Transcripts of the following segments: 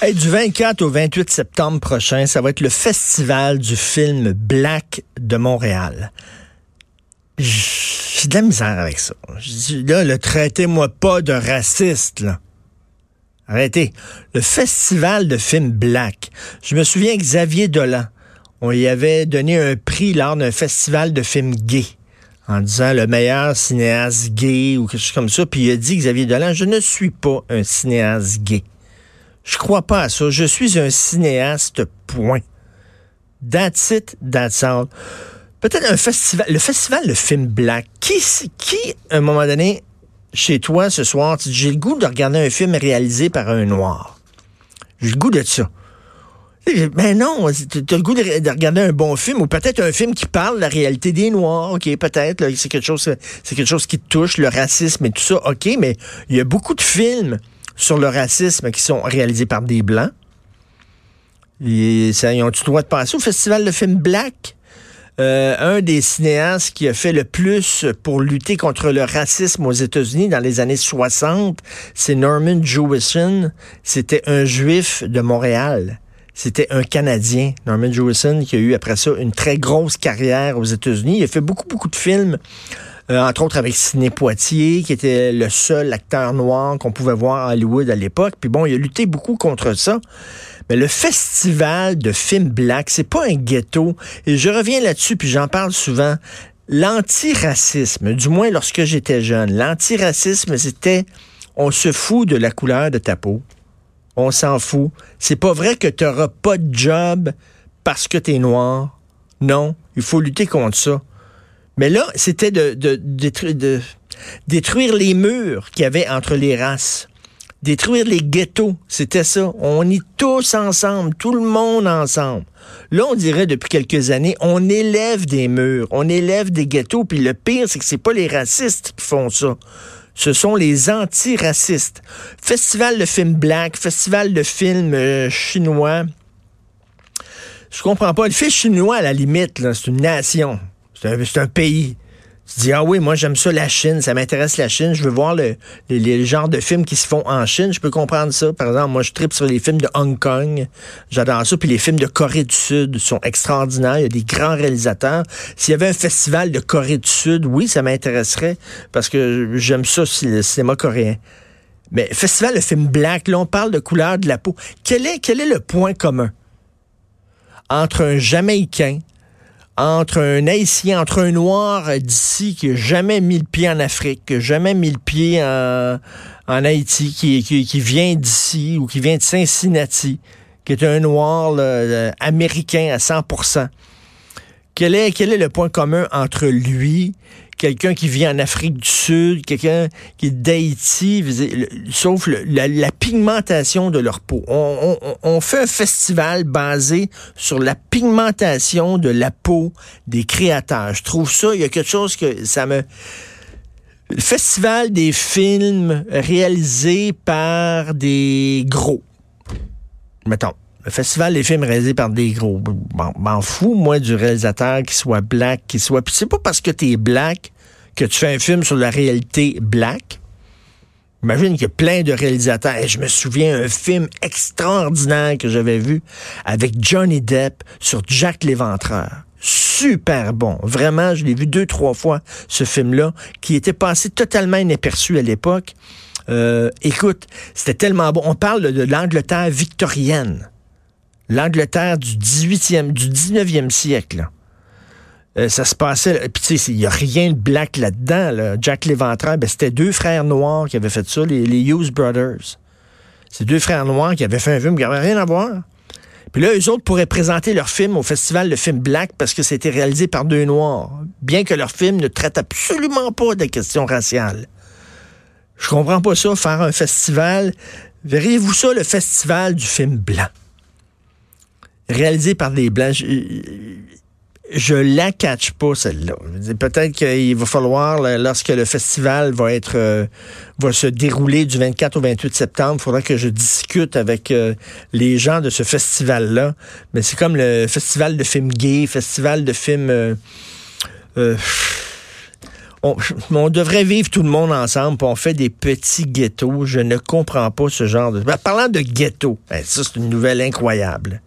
Hey, du 24 au 28 septembre prochain, ça va être le festival du film Black de Montréal. J'ai de la misère avec ça. Là, le traitez-moi pas de raciste. Arrêtez. Le festival de films Black. Je me souviens Xavier Dolan. On y avait donné un prix lors d'un festival de films gays en disant le meilleur cinéaste gay ou quelque chose comme ça. Puis il a dit, Xavier Dolan, je ne suis pas un cinéaste gay. Je crois pas à ça. Je suis un cinéaste, point. That's it, that's all. Peut-être un festival, le festival de film black. Qui, qui, à un moment donné, chez toi ce soir, tu j'ai le goût de regarder un film réalisé par un noir. J'ai le goût de ça. Ben non, tu as le goût de, regarder un bon film ou peut-être un film qui parle de la réalité des Noirs. OK, peut-être, c'est quelque chose c'est quelque chose qui touche, le racisme et tout ça. OK, mais il y a beaucoup de films sur le racisme qui sont réalisés par des Blancs. Et ça, ils ont-tu droit de passer au Festival de films Black? Euh, un des cinéastes qui a fait le plus pour lutter contre le racisme aux États-Unis dans les années 60, c'est Norman Jewison. C'était un juif de Montréal. C'était un Canadien, Norman Jewison, qui a eu après ça une très grosse carrière aux États-Unis. Il a fait beaucoup, beaucoup de films. Euh, entre autres avec Sidney Poitier, qui était le seul acteur noir qu'on pouvait voir à Hollywood à l'époque. Puis bon, il a lutté beaucoup contre ça. Mais le festival de films black, c'est pas un ghetto. Et je reviens là-dessus, puis j'en parle souvent. L'antiracisme, du moins lorsque j'étais jeune, l'antiracisme, c'était on se fout de la couleur de ta peau on s'en fout. C'est pas vrai que tu n'auras pas de job parce que tu es noir. Non, il faut lutter contre ça. Mais là, c'était de, de, de, détruire les murs qu'il y avait entre les races. Détruire les ghettos, c'était ça. On est tous ensemble, tout le monde ensemble. Là, on dirait depuis quelques années, on élève des murs, on élève des ghettos, puis le pire, c'est que c'est pas les racistes qui font ça ce sont les antiracistes. Festival de films black, festival de films euh, chinois. Je comprends pas. Le film chinois, à la limite, c'est une nation. C'est un, pays. Tu dis, ah oui, moi j'aime ça la Chine, ça m'intéresse la Chine, je veux voir le, les, genres de films qui se font en Chine, je peux comprendre ça. Par exemple, moi je tripe sur les films de Hong Kong, j'adore ça, puis les films de Corée du Sud sont extraordinaires, il y a des grands réalisateurs. S'il y avait un festival de Corée du Sud, oui, ça m'intéresserait, parce que j'aime ça, le cinéma coréen. Mais festival de films black, là on parle de couleur de la peau. Quel est, quel est le point commun entre un Jamaïcain, entre un Haïtien, entre un Noir d'ici qui n'a jamais mis le pied en Afrique, qui n'a jamais mis le pied en, Haïti, qui, qui, vient d'ici ou qui vient de Cincinnati, qui est un Noir euh, américain à 100 quel est, quel est le point commun entre lui quelqu'un qui vit en Afrique du Sud, quelqu'un qui est d'Haïti, sauf la, pigmentation de leur peau. On, fait un festival basé sur la pigmentation de la peau des créateurs. Je trouve ça, il y a quelque chose que ça me... Le festival des films réalisés par des gros. Mettons le festival des films réalisés par des gros. M'en fous, moi, du réalisateur qui soit black, qui soit. Puis c'est pas parce que t'es black que tu fais un film sur la réalité black. Imagine qu'il y a plein de réalisateurs. Et je me souviens un film extraordinaire que j'avais vu avec Johnny Depp sur Jack l'Éventreur. Super bon. Vraiment, je l'ai vu deux, trois fois, ce film-là, qui était passé totalement inaperçu à l'époque. Euh, écoute, c'était tellement bon. On parle de l'Angleterre victorienne l'Angleterre du 18e, du 19e siècle. Euh, ça se passait, puis tu sais, il n'y a rien de black là-dedans. Jack Léventreur, ben, c'était deux frères noirs qui avaient fait ça, les, Hughes Brothers. C'est deux frères noirs qui avaient fait un film qui n'avait rien à voir. Puis là, eux autres pourraient présenter leur film au festival de film black parce que c'était réalisé par deux noirs, bien que leur film ne traite absolument pas des questions raciales. Je comprends pas ça, faire un festival. Verriez-vous ça, le festival du film blanc? Réalisé par des Blancs. Je, ne la catch pas, celle-là. Peut-être qu'il va falloir, lorsque le festival va être euh, va se dérouler du 24 au 28 septembre, il faudra que je discute avec euh, les gens de ce festival-là. Mais c'est comme le festival de films gays, festival de films... Euh, on, devrait vivre tout le monde ensemble, puis on fait des petits ghettos. Je ne comprends pas ce genre de... Ben, parlant de ghetto, ben, ça c'est une nouvelle incroyable.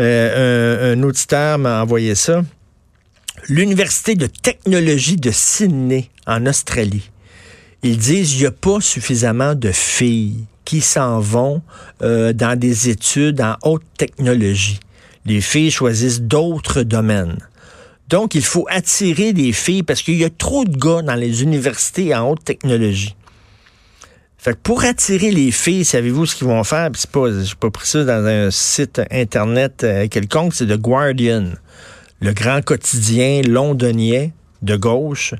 Euh, un, auditeur m'a envoyé ça. L'Université de technologie de Sydney, en Australie, ils disent qu'il n'y a pas suffisamment de filles qui s'en vont euh, dans des études en haute technologie. Les filles choisissent d'autres domaines. Donc, il faut attirer des filles parce qu'il y a trop de gars dans les universités en haute technologie. Fait que pour attirer les filles, savez-vous ce qu'ils vont faire? C'est pas, j'ai pas pris ça dans un site internet euh, quelconque, c'est The Guardian, le grand quotidien londonien de gauche.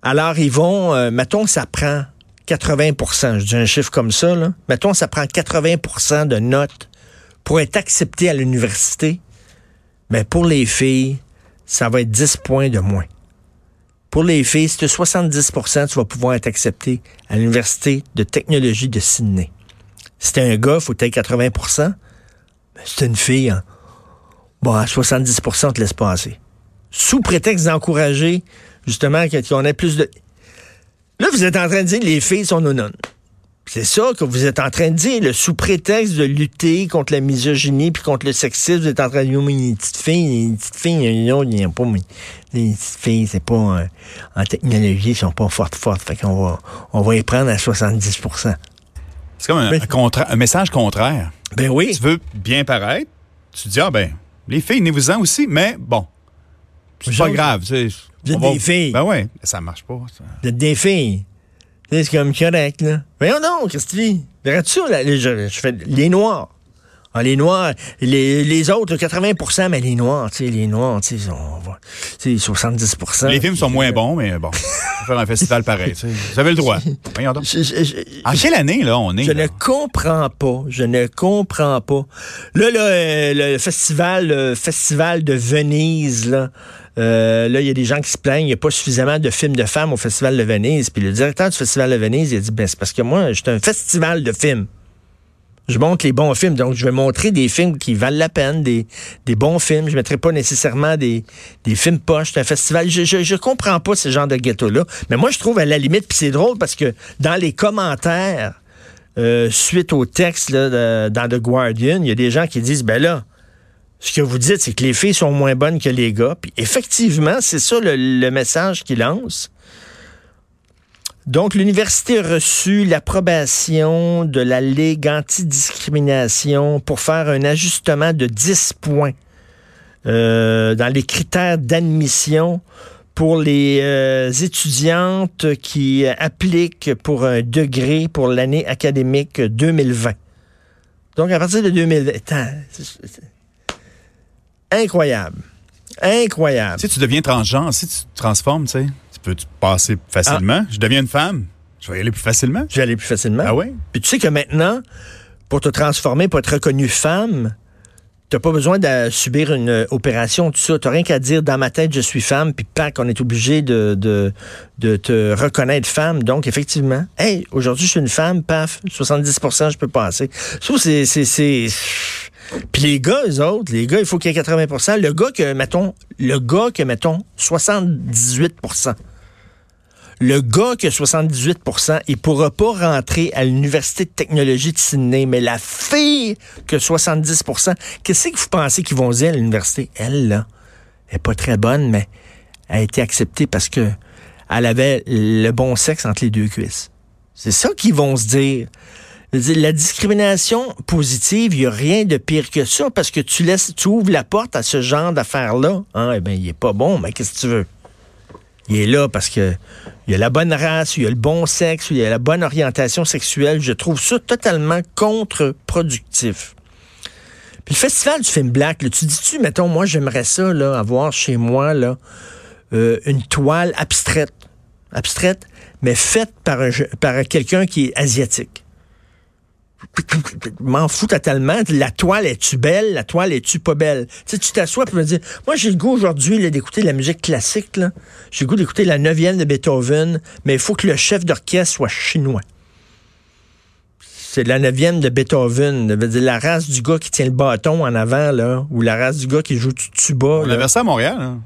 Alors, ils vont, euh, mettons, ça prend 80% je dis un chiffre comme ça, là. Mettons, ça prend 80% de notes pour être accepté à l'université. Mais pour les filles, ça va être 10 points de moins. Pour les filles, si tu 70% tu vas pouvoir être accepté à l'Université de technologie de Sydney. Si t'es un gars, faut être 80 mais si t'es une fille, hein, bon, à 70 on te laisse passer. Sous prétexte d'encourager, justement, qu'on ait plus de... Là, vous êtes en train de dire les filles sont non c'est ça que vous êtes en train de dire, le sous prétexte de lutter contre la misogynie puis contre le sexisme, vous êtes en train de dire, mais les petites filles, les petites filles, il n'y a pas, mais les petites filles, c'est pas, euh, en technologie, ils sont pas fortes, fortes. Fait qu'on va, on va y prendre à 70% C'est comme un, un, message contraire. Ben oui. Tu veux bien paraître, tu dis, ah ben, les filles, venez vous en aussi, mais bon, c'est pas grave. Vous êtes des filles. Ben oui, ça marche pas. Vous êtes des filles. C'est comme correct, là. Voyons donc, qu'est-ce que tu dis? Verrais-tu, là, je, je, fais les noirs. Ah, les noirs, les, les autres, 80% mais les noirs, tu sais, les noirs, tu sais, 70% Les films sont moins bons, mais bon, on faire un festival pareil, tu sais. Vous avez le droit. Voyons donc. en quelle année, là, on est? Je ne comprends pas. Je ne comprends pas. Là, là, euh, le festival, le festival de Venise, là, euh, là, il y a des gens qui se plaignent, il n'y a pas suffisamment de films de femmes au Festival de Venise. Puis le directeur du Festival de Venise, il a dit, ben, c'est parce que moi, j'étais un festival de films. Je montre les bons films, donc je vais montrer des films qui valent la peine, des, des bons films. Je ne mettrai pas nécessairement des, des films poches. Un festival. Je, je, je, comprends pas ce genre de ghetto-là. Mais moi, je trouve à la limite, puis c'est drôle parce que dans les commentaires, euh, suite au texte là, dans The Guardian, il y a des gens qui disent, ben là, ce que vous dites, c'est que les filles sont moins bonnes que les gars. Puis effectivement, c'est ça le, message qu'il lance. Donc, l'université a reçu l'approbation de la Ligue antidiscrimination pour faire un ajustement de 10 points euh, dans les critères d'admission pour les euh, étudiantes qui appliquent pour un degré pour l'année académique 2020. Donc, à partir de 2020, incroyable. Incroyable. Si tu deviens transgenre, si tu te transformes, tu sais, tu peux passer facilement? Ah. Je deviens une femme, je vais y aller plus facilement. Je vais aller plus facilement. Ah oui? Puis tu sais que maintenant, pour te transformer, pour être reconnue femme, t'as pas besoin de subir une opération, tout ça. T'as rien qu'à dire, dans ma tête, je suis femme, puis pac, on est obligé de, de, de te reconnaître femme. Donc, effectivement, hey, aujourd'hui, je suis une femme, paf, 70% je peux passer. Ça, c'est puis les gars, eux autres, les gars, il faut qu'il y ait 80% Le gars que, mettons, le gars que, mettons, 78 le gars qui a 78% il pourra pas rentrer à l'Université de technologie de Sydney, mais la fille qui a 70% qu'est-ce que vous pensez qu'ils vont dire à l'université? Elle, là, elle est pas très bonne, mais a été acceptée parce que elle avait le bon sexe entre les deux cuisses. C'est ça qu'ils vont se dire. La discrimination positive, il n'y a rien de pire que ça parce que tu laisses, tu ouvres la porte à ce genre d'affaires-là. Hein, eh bien, il est pas bon, mais qu'est-ce que tu veux? Il est là parce que il y a la bonne race, il y a le bon sexe, il y a la bonne orientation sexuelle. Je trouve ça totalement contre-productif. Puis le festival du film black, tu dis-tu, mettons, moi j'aimerais ça, là, avoir chez moi là, euh, une toile abstraite. Abstraite, mais faite par quelqu'un qui est asiatique m'en fous totalement. La toile est-tu belle? La toile est-tu pas belle? Tu sais, tu t'assois pour me dire, moi, j'ai le goût aujourd'hui d'écouter la musique classique. J'ai le goût d'écouter la neuvième de Beethoven, mais il faut que le chef d'orchestre soit chinois. C'est la neuvième de Beethoven. Dire, la race du gars qui tient le bâton en avant, là, ou la race du gars qui joue du tuba. On avait ça à Montréal. Hein?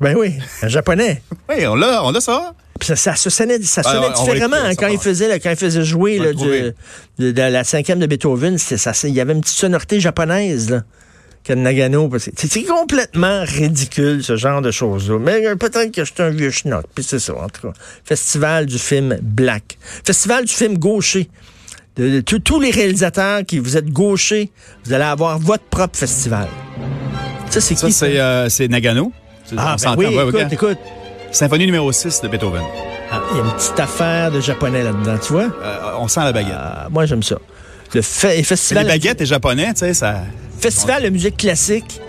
Ben oui, un japonais. oui, on l'a, on a ça. ça, ça, sonnait, ça sonnait différemment hein, quand, il faisait, quand il faisait jouer là, du, de, de, la cinquième de Beethoven. Ça, il y avait une petite sonorité japonaise. Là. Nagano. C'est complètement ridicule, ce genre de choses-là. Mais euh, peut-être que je suis un vieux schnock. Puis c'est ça, en tout cas. Festival du film Black. Festival du film gaucher. De, tous les réalisateurs qui vous êtes gauchers, vous allez avoir votre propre festival. Ça, c'est qui? Ça, euh, c'est Nagano. Ah, ben oui, écoute, écoute. Symphonie numéro 6 de Beethoven. Ah, il y a une petite affaire de japonais là-dedans, tu vois? Euh, on sent la baguette. Ah, moi, j'aime ça. Le festival. les baguettes et japonais, tu sais, ça. Festival de musique classique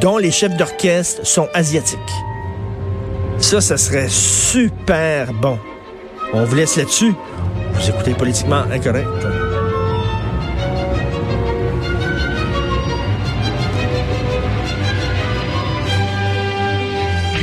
dont les chefs d'orchestre sont asiatiques. Ça, ça serait super bon. On vous laisse là-dessus. Vous écoutez Politiquement Incorrect.